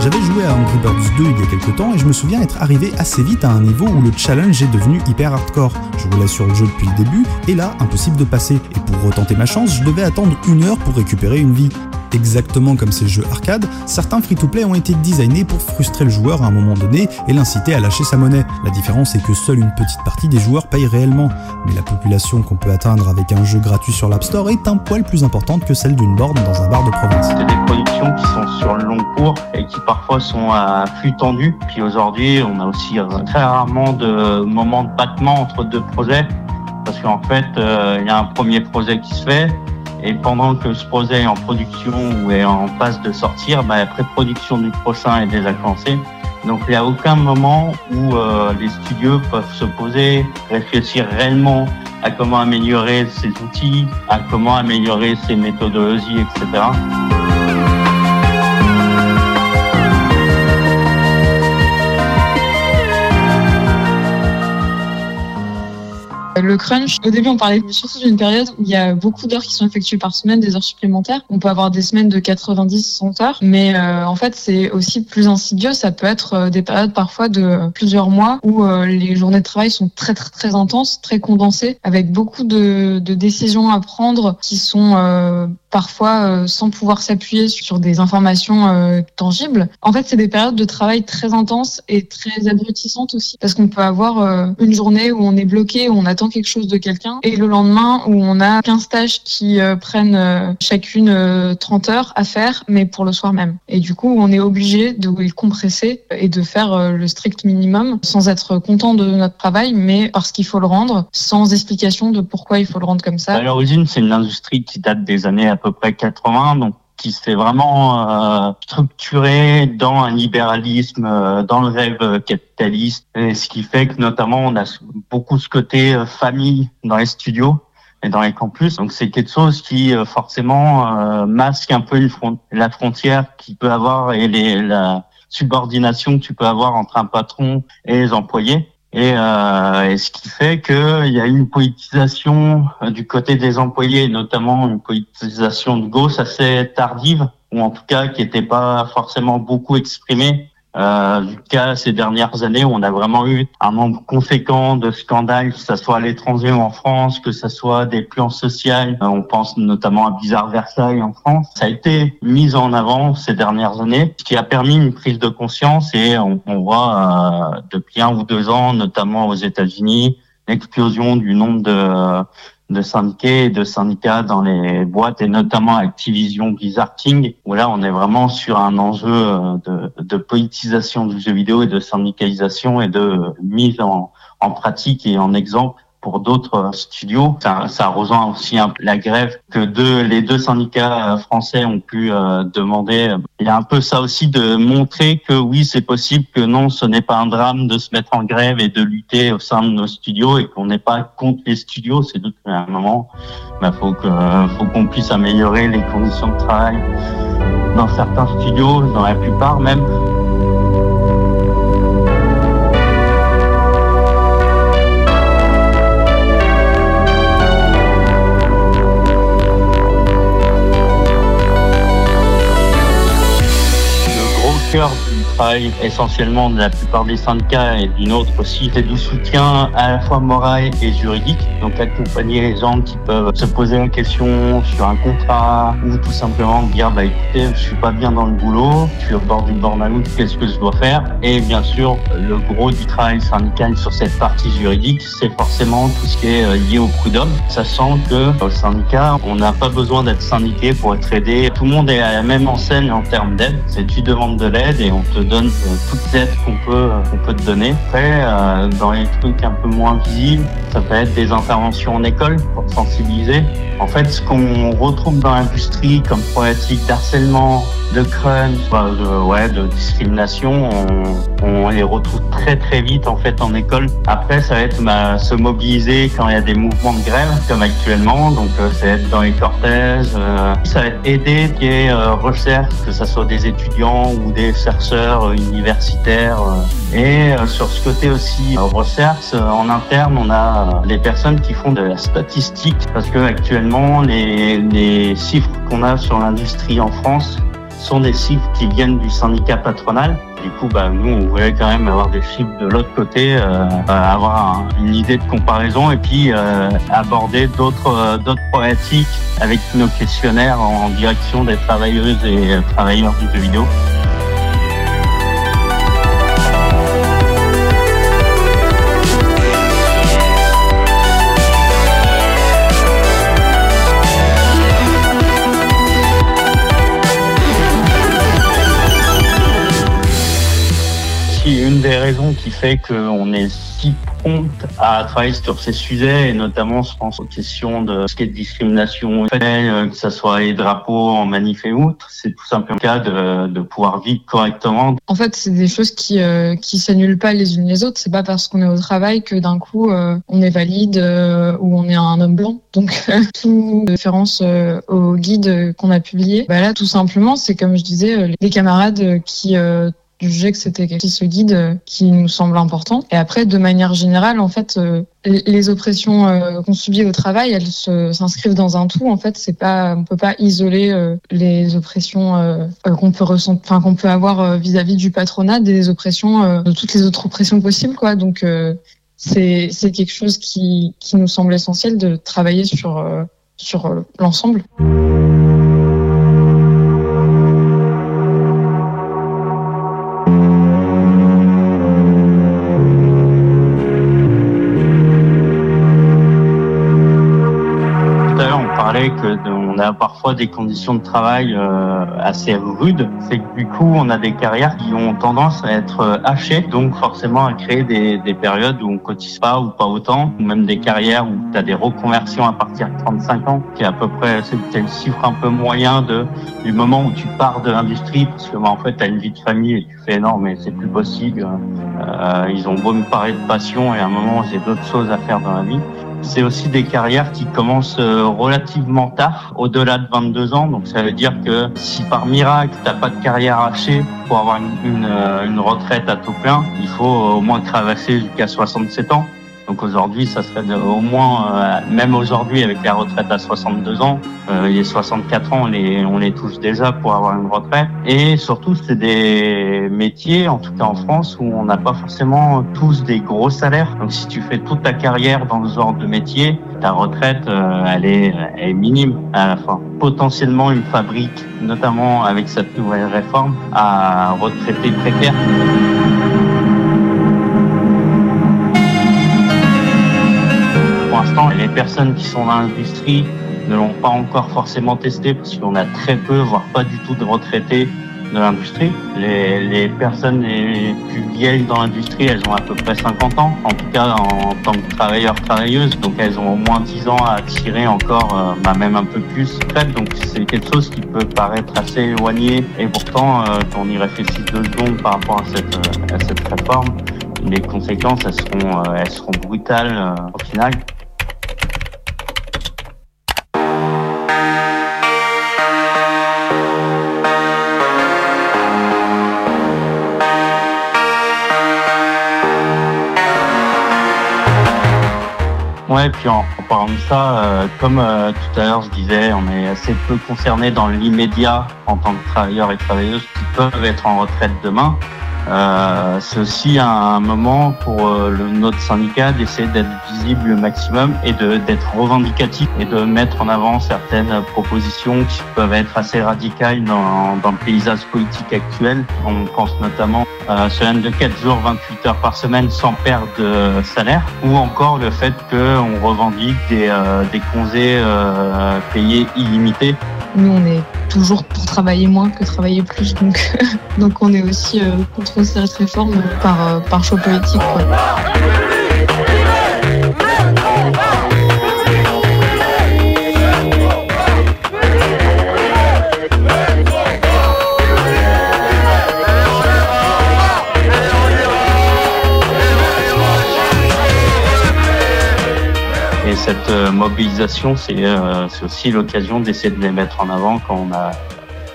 J'avais joué à Angry Birds 2 il y a quelques temps et je me souviens être arrivé assez vite à un niveau où le challenge est devenu hyper hardcore. Je roulais sur le jeu depuis le début et là, impossible de passer. Et pour retenter ma chance, je devais attendre une heure pour récupérer une vie. Exactement comme ces jeux arcade, certains free-to-play ont été designés pour frustrer le joueur à un moment donné et l'inciter à lâcher sa monnaie. La différence est que seule une petite partie des joueurs paye réellement. Mais la population qu'on peut atteindre avec un jeu gratuit sur l'App Store est un poil plus importante que celle d'une borne dans un bar de province. C'est des productions qui sont sur le long cours et qui parfois sont à flux tendu. Puis aujourd'hui, on a aussi euh, très rarement de moments de battement entre deux projets parce qu'en fait, euh, il y a un premier projet qui se fait et pendant que ce projet est en production ou est en passe de sortir, bah, la pré-production du prochain est déjà commencée. Donc il n'y a aucun moment où euh, les studios peuvent se poser, réfléchir réellement à comment améliorer ces outils, à comment améliorer ces méthodologies, etc. Le crunch, au début, on parlait surtout d'une période où il y a beaucoup d'heures qui sont effectuées par semaine, des heures supplémentaires. On peut avoir des semaines de 90, 100 heures, mais euh, en fait, c'est aussi plus insidieux. Ça peut être euh, des périodes parfois de plusieurs mois où euh, les journées de travail sont très, très, très intenses, très condensées, avec beaucoup de, de décisions à prendre qui sont euh, parfois euh, sans pouvoir s'appuyer sur des informations euh, tangibles. En fait, c'est des périodes de travail très intenses et très abrutissantes aussi, parce qu'on peut avoir euh, une journée où on est bloqué, où on attend quelque chose de quelqu'un, et le lendemain où on a 15 tâches qui prennent chacune euh, 30 heures à faire, mais pour le soir même. Et du coup, on est obligé de compresser et de faire le strict minimum, sans être content de notre travail, mais parce qu'il faut le rendre, sans explication de pourquoi il faut le rendre comme ça. À l'origine, c'est une industrie qui date des années à peu près 80, donc qui s'est vraiment euh, structurée dans un libéralisme, euh, dans le rêve capitaliste, et ce qui fait que notamment on a beaucoup ce côté euh, famille dans les studios et dans les campus. Donc c'est quelque chose qui euh, forcément euh, masque un peu la frontière qu'il peut avoir et la subordination que tu peux avoir entre un patron et les employés. Et, euh, et ce qui fait qu'il y a une politisation euh, du côté des employés, notamment une politisation de gauche assez tardive, ou en tout cas qui n'était pas forcément beaucoup exprimée. Euh, cas ces dernières années où on a vraiment eu un nombre conséquent de scandales, que ce soit à l'étranger ou en France, que ce soit des plans sociaux. Euh, on pense notamment à Bizarre Versailles en France. Ça a été mis en avant ces dernières années, ce qui a permis une prise de conscience et on, on voit euh, depuis un ou deux ans, notamment aux États-Unis, l'explosion du nombre de de syndiqués et de syndicats dans les boîtes et notamment Activision Blizzard King où là on est vraiment sur un enjeu euh, de, politisation du jeu vidéo et de syndicalisation et de mise en pratique et en exemple pour d'autres studios. Ça, ça rejoint aussi un peu la grève que deux, les deux syndicats euh, français ont pu euh, demander. Il y a un peu ça aussi de montrer que oui, c'est possible, que non, ce n'est pas un drame de se mettre en grève et de lutter au sein de nos studios et qu'on n'est pas contre les studios. C'est juste qu'à un moment, il faut que, faut qu'on puisse améliorer les conditions de travail dans certains studios, dans la plupart même. Cœur du travail essentiellement de la plupart des syndicats et d'une autre aussi, c'est du soutien à la fois moral et juridique. Donc accompagner les gens qui peuvent se poser une question sur un contrat ou tout simplement dire bah écoutez, je suis pas bien dans le boulot, je suis au bord du burn-out, qu'est-ce que je dois faire? Et bien sûr, le gros du travail syndical sur cette partie juridique, c'est forcément tout ce qui est euh, lié au prud'homme, sachant que au syndicat, on n'a pas besoin d'être syndiqué pour être aidé. Tout le monde est à la même enseigne en termes d'aide. C'est tu demandes de l'aide et on te donne euh, toute l'aide qu'on peut, euh, qu'on peut te donner. Après, euh, dans les trucs un peu moins visibles, ça peut être des interventions en école pour sensibiliser. En fait, ce qu'on retrouve dans l'industrie comme problématique d'harcèlement, de crunch, bah, de, ouais, de discrimination, on, les retrouve très très vite en fait en école. Après, ça va être bah, se mobiliser quand il y a des mouvements de grève comme actuellement. Donc, ça va être dans les cortèges. ça va être aider qui est euh, recherche, que ce soit des étudiants ou des chercheurs euh, universitaires. euh. Et euh, sur ce côté aussi recherche, en interne, on a des personnes qui font de la statistique parce que actuellement, les, les chiffres qu'on a sur l'industrie en France sont des chiffres qui viennent du syndicat patronal. Du coup, bah, nous, on voulait quand même avoir des chiffres de l'autre côté, euh, avoir un- une idée de comparaison et puis aborder d'autres d'autres problématiques avec nos questionnaires en direction des travailleuses et travailleurs du jeu vidéo. Une des raisons qui fait qu'on est si prompt à travailler sur ces sujets, et notamment je pense aux questions de ce qui est de discrimination, euh, que ce soit les drapeaux en manif et autres, c'est tout simplement le cas de, pouvoir vivre correctement. En fait, c'est des choses qui euh, qui s'annulent pas les unes les autres. C'est pas parce qu'on est au travail que d'un coup euh, on est valide ou on est un homme blanc. Donc tout référence au guide qu'on a publié. Bah là, tout simplement, c'est comme je disais, les camarades qui jugeaient que c'était ce guide euh, qui nous semble important. Et après, de manière générale, en fait, euh, les oppressions euh, qu'on subit au travail, elles s'inscrivent dans un tout. En fait, c'est pas, on peut pas isoler les oppressions qu'on peut ressentir, enfin qu'on peut avoir vis-à-vis du patronat des oppressions, de toutes les autres oppressions possibles. Donc c'est c'est quelque chose qui qui nous semble essentiel de travailler sur sur l'ensemble. On a parfois des conditions de travail euh, assez rudes. C'est que du coup, on a des carrières qui ont tendance à être euh, hachées, donc forcément à créer des, des périodes où on cotise pas ou pas autant, ou même des carrières où tu as des reconversions à partir de 35 ans, qui est à peu près c'est le chiffre un peu moyen de du moment où tu pars de l'industrie, parce que bah, en fait, tu as une vie de famille et tu fais non, mais c'est plus possible. Euh, ils ont beau me parler de passion et à un moment, j'ai d'autres choses à faire dans la vie. C'est aussi des carrières qui commencent euh, relativement tard, au-delà de 22 ans. Donc ça veut dire que si par miracle t'as pas de carrière hachée pour avoir une, une, euh, une retraite à taux plein, il faut au moins traverser jusqu'à 67 ans. Donc aujourd'hui, ça serait de- au moins, euh, même aujourd'hui avec la retraite à 62 ans, euh, les 64 ans, on les, on les touche déjà pour avoir une retraite. Et surtout, c'est des métiers, en tout cas en France, où on n'a pas forcément tous des gros salaires. Donc si tu fais toute ta carrière dans ce genre de métier, ta retraite, euh, elle, est, elle est minime à la fin. Potentiellement une fabrique, notamment avec cette nouvelle réforme, à retraités précaires. Les personnes qui sont dans l'industrie ne l'ont pas encore forcément testé parce qu'on a très peu, voire pas du tout de retraités de l'industrie. Les, les personnes les plus vieilles dans l'industrie, elles ont à peu près 50 ans, en tout cas en, tant que travailleurs, travailleuses, donc elles ont au moins 10 ans à tirer encore, euh, bah, même un peu plus. Peut-être, donc c'est quelque chose qui peut paraître assez éloigné et pourtant, euh, quand on y réfléchit deux secondes par rapport à cette, euh, à cette réforme, les conséquences, elles seront, euh, elles seront brutales au final. Ouais, puis en, parlant de ça, euh, comme euh, tout à l'heure je disais, on est assez peu concerné dans l'immédiat en tant que travailleurs et travailleuses qui peuvent être en retraite demain. Euh, c'est aussi un moment pour euh, le, notre syndicat d'essayer d'être visible le maximum et d'être revendicatif et de mettre en avant certaines propositions qui peuvent être assez radicales dans, dans le paysage politique actuel. On pense notamment à semaine de 4 jours, 28 heures par semaine sans perte de salaire, ou encore le fait qu'on revendique des, euh, des congés euh, payés illimités Nous, on est toujours pour travailler moins que travailler plus, donc, on est aussi euh, contre cette réforme par, euh, par choix politique. Cette euh, mobilisation, c'est euh, c'est aussi l'occasion d'essayer de les mettre en avant quand on a,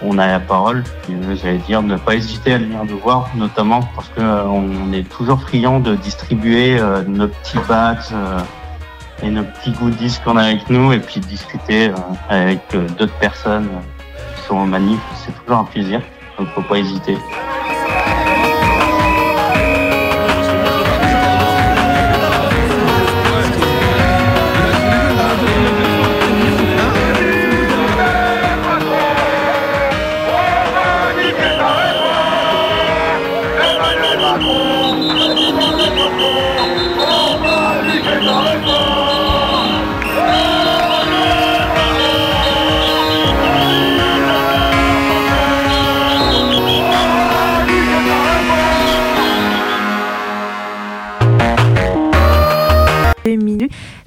on a la parole. Euh, J'allais dire ne pas hésiter à venir nous voir, notamment parce que euh, on est toujours friand de distribuer nos petits badges et nos petits goodies qu'on a avec nous et puis de discuter avec d'autres personnes qui sont en manif. C'est toujours un plaisir, donc faut pas hésiter.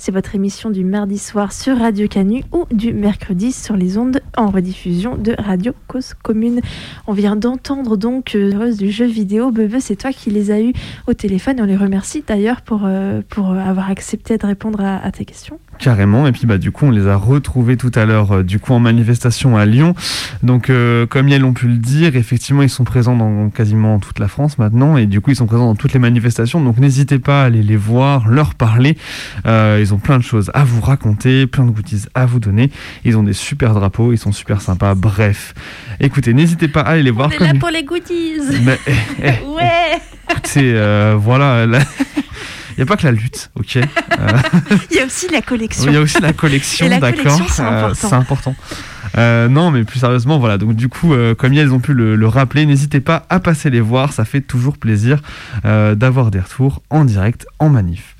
C'est votre émission du mardi soir sur Radio Canu ou du mercredi sur les ondes en rediffusion de Radio Cause Commune. On vient d'entendre donc Rose du jeu vidéo. Bebe, c'est toi qui les as eus au téléphone. On les remercie d'ailleurs pour, euh, avoir accepté de répondre à tes questions. Carrément, et puis bah du coup on les a retrouvés tout à l'heure euh, du coup en manifestation à Lyon. Donc euh, comme ils l'ont pu le dire, effectivement ils sont présents dans quasiment toute la France maintenant et du coup ils sont présents dans toutes les manifestations. Donc n'hésitez pas à aller les voir, leur parler. Euh, ils ont plein de choses à vous raconter, plein de goodies à vous donner. Ils ont des super drapeaux, ils sont super sympas. Bref, écoutez, n'hésitez pas à aller les voir. On est comme- là pour les goodies. Eh, eh, ouais. écoutez, euh, voilà. là- Il n'y a pas que la lutte, ok Euh, Il y a aussi la collection. il y a aussi la collection, d'accord. c'est Euh, important. c'est important. Euh, non, mais plus sérieusement, voilà. Donc du coup, euh, comme elles ont pu le, le rappeler, n'hésitez pas à passer les voir. Ça fait toujours plaisir euh, d'avoir des retours en direct, en manif.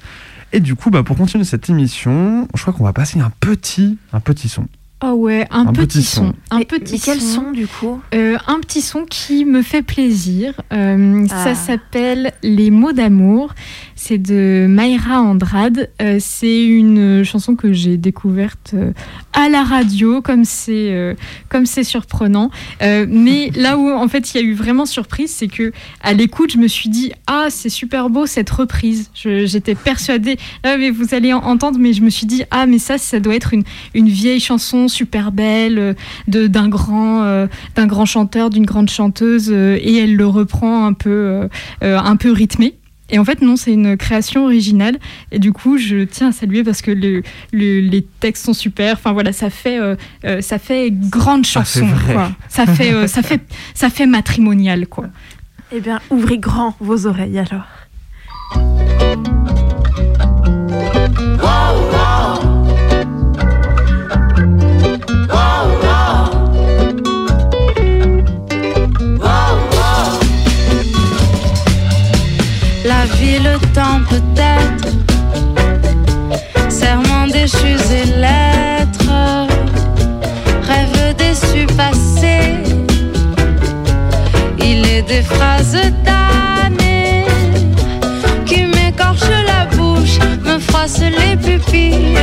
Et du coup, bah, pour continuer cette émission, je crois qu'on va passer un petit, un petit son. Oh ouais, un, Un petit, petit son. son. Un Mais- petit mais quel son. son, du coup Euh, Un petit son qui me fait plaisir. Euh, Ah. Ça s'appelle Les mots d'amour. C'est de Mayra Andrade. Euh, c'est une chanson que j'ai découverte euh, à la radio, comme c'est euh, comme c'est surprenant. Euh, mais là où en fait il y a eu vraiment surprise, c'est que à l'écoute, je me suis dit ah c'est super beau cette reprise. Je- J'étais persuadée. Là, mais vous allez en- entendre, mais je me suis dit ah mais ça ça doit être une une vieille chanson super belle euh, de d'un grand euh, d'un grand chanteur, d'une grande chanteuse, euh, et elle le reprend un peu un peu rythmé. Et en fait, non, c'est une création originale. Et du coup, je tiens à saluer parce que le, le- les textes sont super. Enfin voilà, ça fait, euh, ça fait grande fait chanson. quoi. Ça fait, euh, ça fait, ça fait matrimonial, quoi. Eh bien, ouvrez grand vos oreilles alors. déchus et lettres, rêve déçu passé. Il est des phrases damnées qui m'écorchent la bouche, me froissent les pupilles,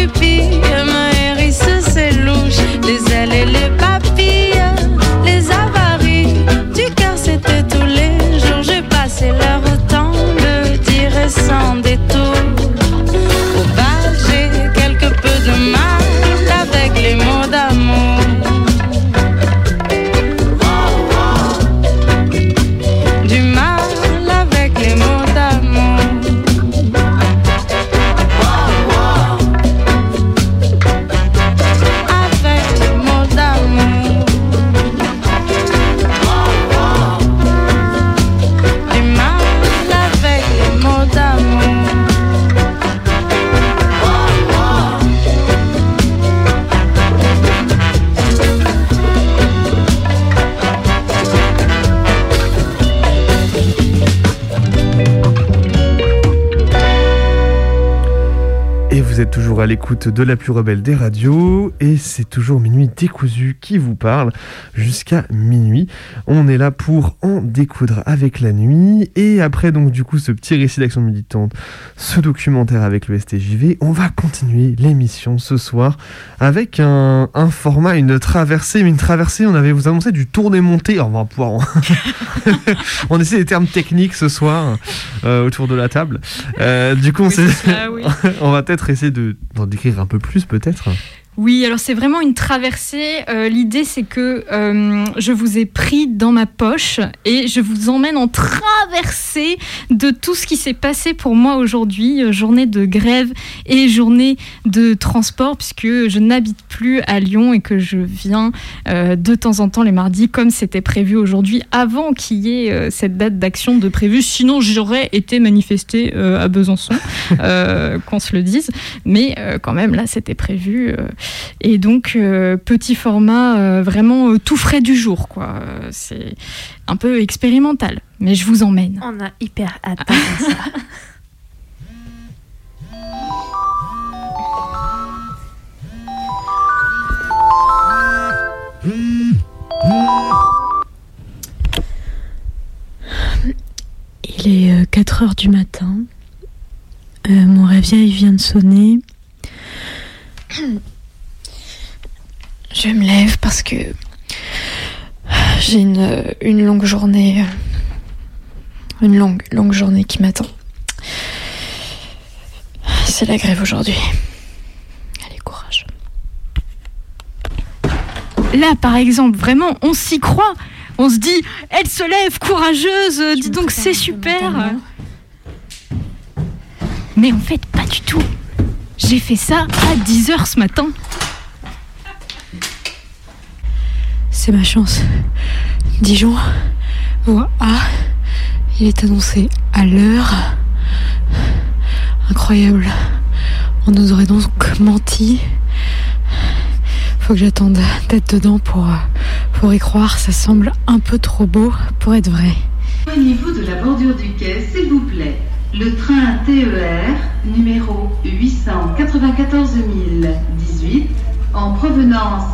les toujours à l'écoute de la plus rebelle des radios et c'est toujours minuit décousu qui vous parle jusqu'à minuit. On est là pour en découdre avec la nuit et après donc du coup ce petit récit d'action militante, ce documentaire avec le STJV, on va continuer l'émission ce soir avec un, un format, une traversée, mais une traversée, on avait vous annoncé du tour des montées, Alors, on va pouvoir en- on essaie des termes techniques ce soir euh, autour de la table. Euh, du coup on, s'est- ça, oui. on va peut-être essayer de, d'en décrire un peu plus peut-être? Oui, alors c'est vraiment une traversée. Euh, L'idée, c'est que euh, je vous ai pris dans ma poche et je vous emmène en traversée de tout ce qui s'est passé pour moi aujourd'hui, euh, journée de grève et journée de transport, puisque je n'habite plus à Lyon et que je viens de temps en temps les mardis, comme c'était prévu aujourd'hui, avant qu'il y ait cette date d'action de prévu. Sinon, j'aurais été manifestée à Besançon, qu'on se le dise. Mais quand même, là, c'était prévu. Et donc, euh, petit format euh, vraiment euh, tout frais du jour, quoi. C'est un peu expérimental, mais je vous emmène. On a hyper hâte de faire ça. Il est 4 heures du matin. Euh, mon réveil vient de sonner. Je me lève parce que j'ai une, une longue journée. Une longue, longue journée qui m'attend. C'est la grève aujourd'hui. Allez, courage. Là, par exemple, vraiment, on s'y croit. On se dit, elle se lève, courageuse, dis donc, c'est super. Mais en fait, pas du tout. J'ai fait ça à 10h ce matin. C'est ma chance. Dijon, voie A. Il est annoncé à l'heure. Incroyable. On nous aurait donc menti. Faut que j'attende d'être dedans pour, euh, pour y croire. Ça semble un peu trop beau pour être vrai. Éloignez-vous de la bordure du quai, s'il vous plaît. Le train TER numéro 894 018 en provenance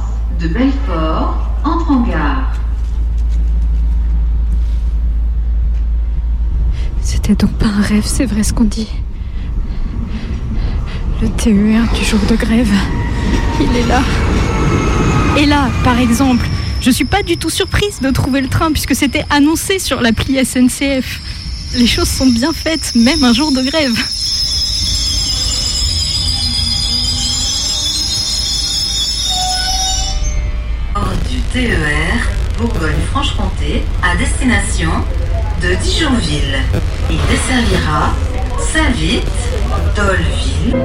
de Belfort entre en gare. C'était donc pas un rêve, c'est vrai ce qu'on dit. Le TER du jour de grève, il est là. Et là, par exemple, je suis pas du tout surprise de trouver le train puisque c'était annoncé sur l'appli SNCF. Les choses sont bien faites, même un jour de grève. TER Bourgogne-Franche-Comté à destination de Dijonville. Il desservira Saint-Vite, Dolville.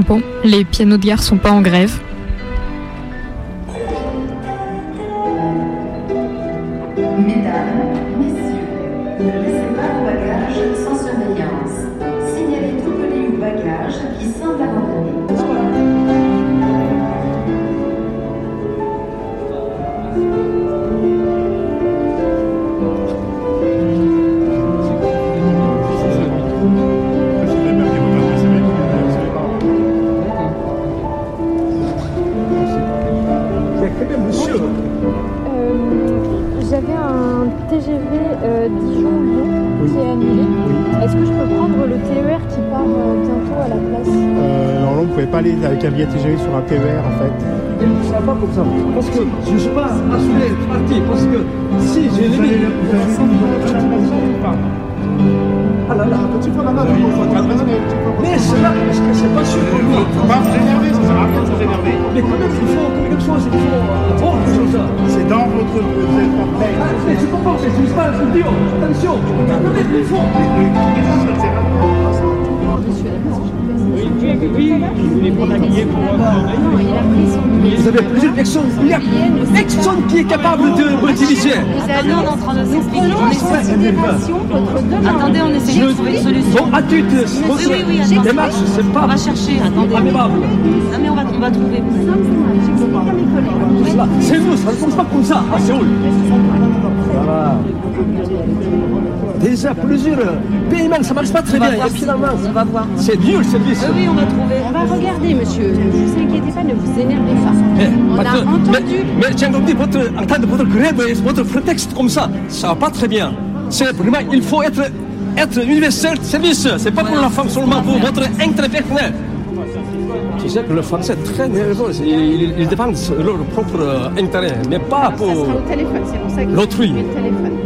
Bon, les pianos de gare sont pas en grève. Vous avez plusieurs personne qui est capable de me diriger. On est en train de s'expliquer. On essaie Attendez, on essaie de trouver une solution. Bon, attitude, Oui, oui, oui, attendez. démarche, c'est pas On va chercher, attendez. Non, mais on va, on va trouver. C'est nous, ça ne fonctionne pas comme ça à Séoul. Voilà. Déjà plusieurs paiements, ça marche pas très On va bien. voir on va voir. c'est nul le service. Oui, oui, on va trouver. On va regarder, monsieur. Ne vous inquiétez pas, ne vous énervez pas. Mais, On a que- entendu. mais, mais j'ai entendu votre, entendre votre grève et votre prétexte comme ça. Ça va pas très bien. C'est vraiment, il faut être, être universel de service. C'est pas pour la femme seulement, pour votre intérêt personnel. Tu sais que le français est très nerveux. Ils, ils, de leur propre euh, intérêt, mais pas pour sera au téléphone, c'est pour ça qu'il faut l'autrui. trouver le téléphone.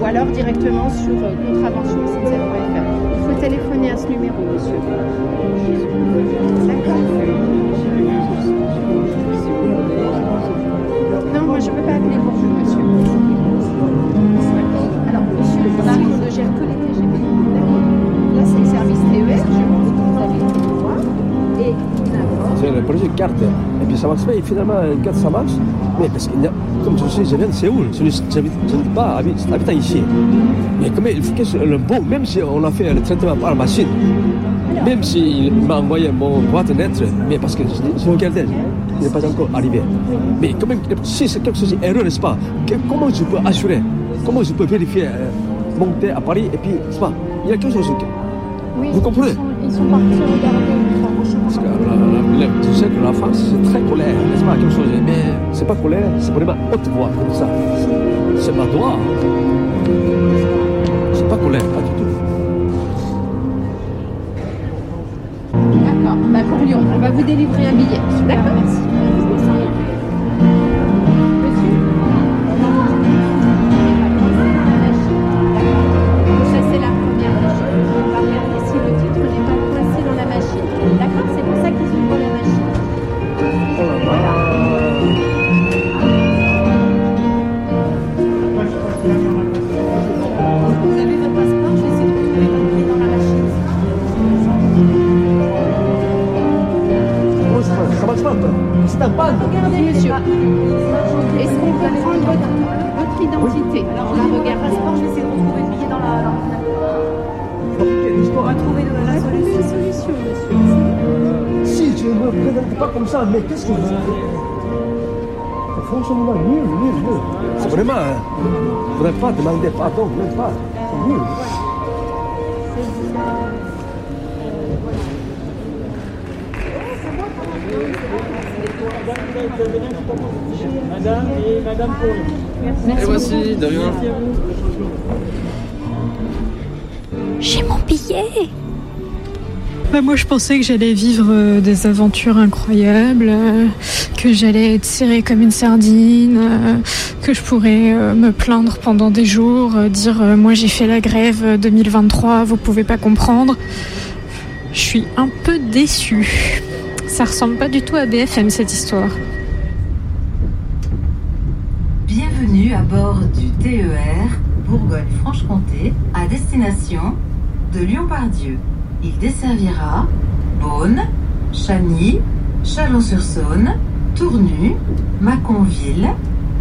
Ou alors directement sur euh, contravention.sncf.fr. Il faut téléphoner à ce numéro, monsieur. D'accord. Peux pas appeler pour vous, monsieur. Alors, monsieur, ici on ne gère que les TGV. Là, c'est le service TER. Je pense que vous avez été le voir. Et n'importe. C'est le projet carte. Et puis ça marche pas. Et finalement, une carte, ça marche. Mais parce que, comme je sais, je viens de Séoul. Je n'habite pas habitant ici. Mais comme il faut que ce- le bon, même si on a fait le traitement par machine, même s'il m'a envoyé mon boîte de lettres, mais parce que je, je regardais, n'est pas encore arrivé. Mais quand même, si c'est quelque chose d'erreur, n'est-ce pas? Que- Comment je peux assurer? Comment je peux vérifier euh, monter à Paris et puis, n'est-ce pas? Il y a quelque chose. Oui, Vous comprenez? Ils sont, ils sont partis regarder. parce que la- la- la- tu sais que la France, c'est très colère, n'est-ce pas, quelque chose? Mais c'est pas colère, c'est vraiment haute voix, comme ça. C'est ma droit. C'est pas colère, pas du tout. On va vous délivrer un billet. D'accord, merci. C'est vraiment. Il ne faudrait pas demander pardon, même pas. C'est nul. Madame et Madame Paul. Et voici, de rien. J'ai mon billet bah moi je pensais que j'allais vivre euh, des aventures incroyables, euh, que j'allais être serrée comme une sardine, euh, que je pourrais euh, me plaindre pendant des jours, euh, dire euh, moi j'ai fait la grève euh, 2023, vous pouvez pas comprendre. Je suis un peu déçue. Ça ressemble pas du tout à BFM cette histoire. Bienvenue à bord du TER Bourgogne-Franche-Comté à destination de Lyon-Pardieu. Il desservira Beaune, Chagny, Chalon-sur-Saône, Tournu, Mâconville,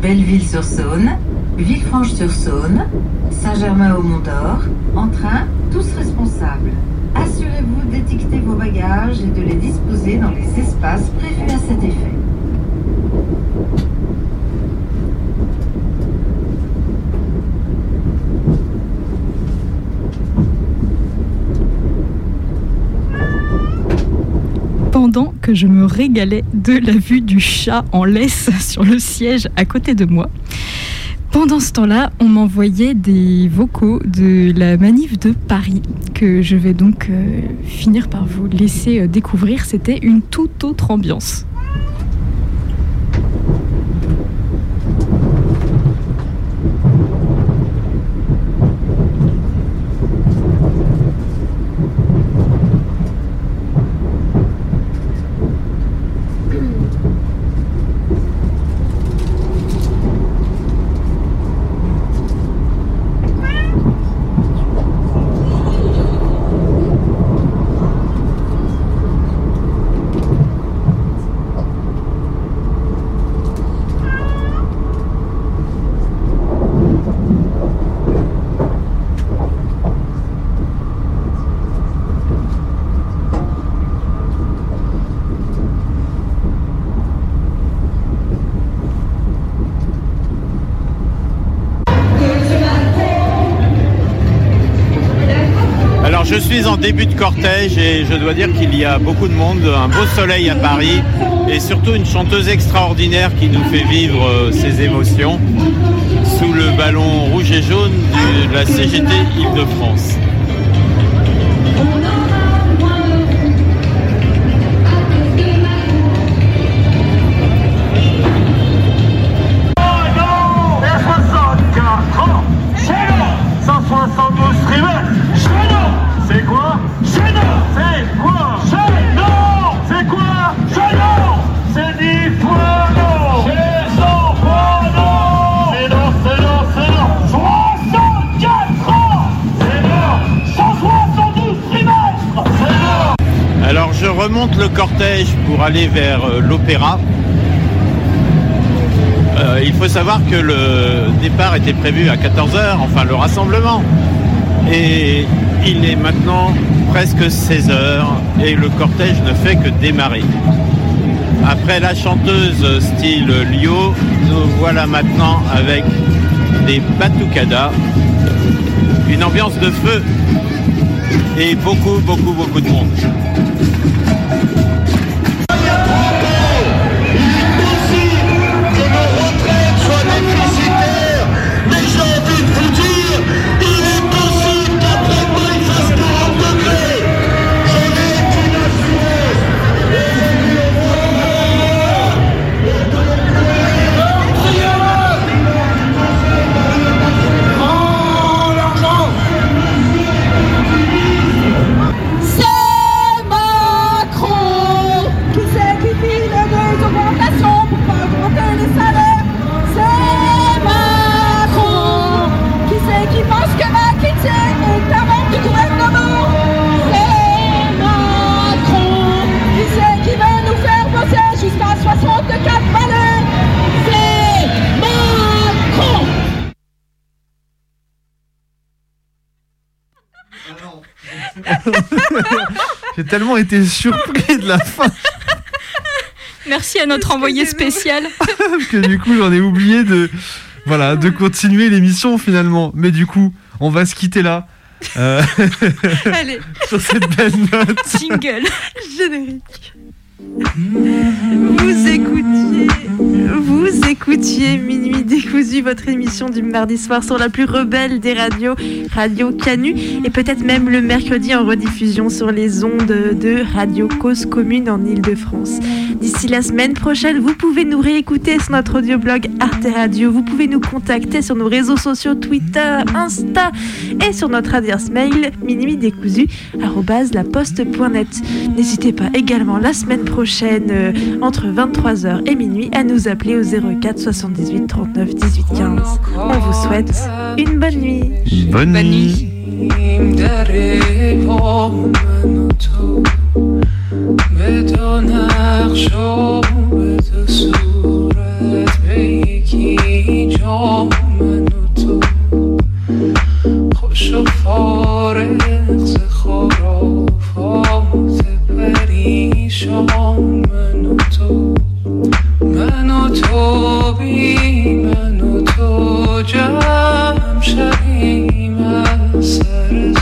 Belleville-sur-Saône, Villefranche-sur-Saône, Saint-Germain-au-Mont-d'Or, en train, tous responsables. Assurez-vous d'étiqueter vos bagages et de les disposer dans les espaces prévus à cet effet. Pendant je me régalais de la vue du chat en laisse sur le siège à côté de moi, pendant ce temps-là, on m'envoyait des vocaux de la manif de Paris que je vais donc euh, finir par vous laisser euh, découvrir. C'était une toute autre ambiance. Alors je suis en début de cortège et je dois dire qu'il y a beaucoup de monde, un beau soleil à Paris et surtout une chanteuse extraordinaire qui nous fait vivre euh, ses émotions sous le ballon rouge et jaune de la CGT Île-de-France. Cortège pour aller vers euh, l'opéra. Euh, il faut savoir que le départ était prévu à 14h, enfin le rassemblement. Et il est maintenant presque 16h et le cortège ne fait que démarrer. Après la chanteuse style Lio, nous voilà maintenant avec des batucadas, une ambiance de feu et beaucoup, beaucoup, beaucoup de monde. Tellement été surpris de la fin. Merci à notre envoyé spécial. Parce que du coup, j'en ai oublié de, voilà, de continuer l'émission finalement. Mais du coup, on va se quitter là. Euh, Allez. sur cette belle note. Jingle. Générique. Vous écoutiez, vous écoutiez Minuit décousu, votre émission du mardi soir sur la plus rebelle des radios, Radio Canu, et peut-être même le mercredi en rediffusion sur les ondes de Radio Cause Commune en Ile-de-France. D'ici la semaine prochaine, vous pouvez nous réécouter sur notre audioblog Arte Radio. Vous pouvez nous contacter sur nos réseaux sociaux Twitter, Insta et sur notre adresse mail minuitdécousu@laposte.net. N'hésitez pas également la semaine prochaine euh, entre 23h et minuit à nous appeler au 04 78 39 18 15. On vous souhaite une bonne nuit. Bonne nuit. شما من و تو من و تو بی من و تو جمع شدیم از سر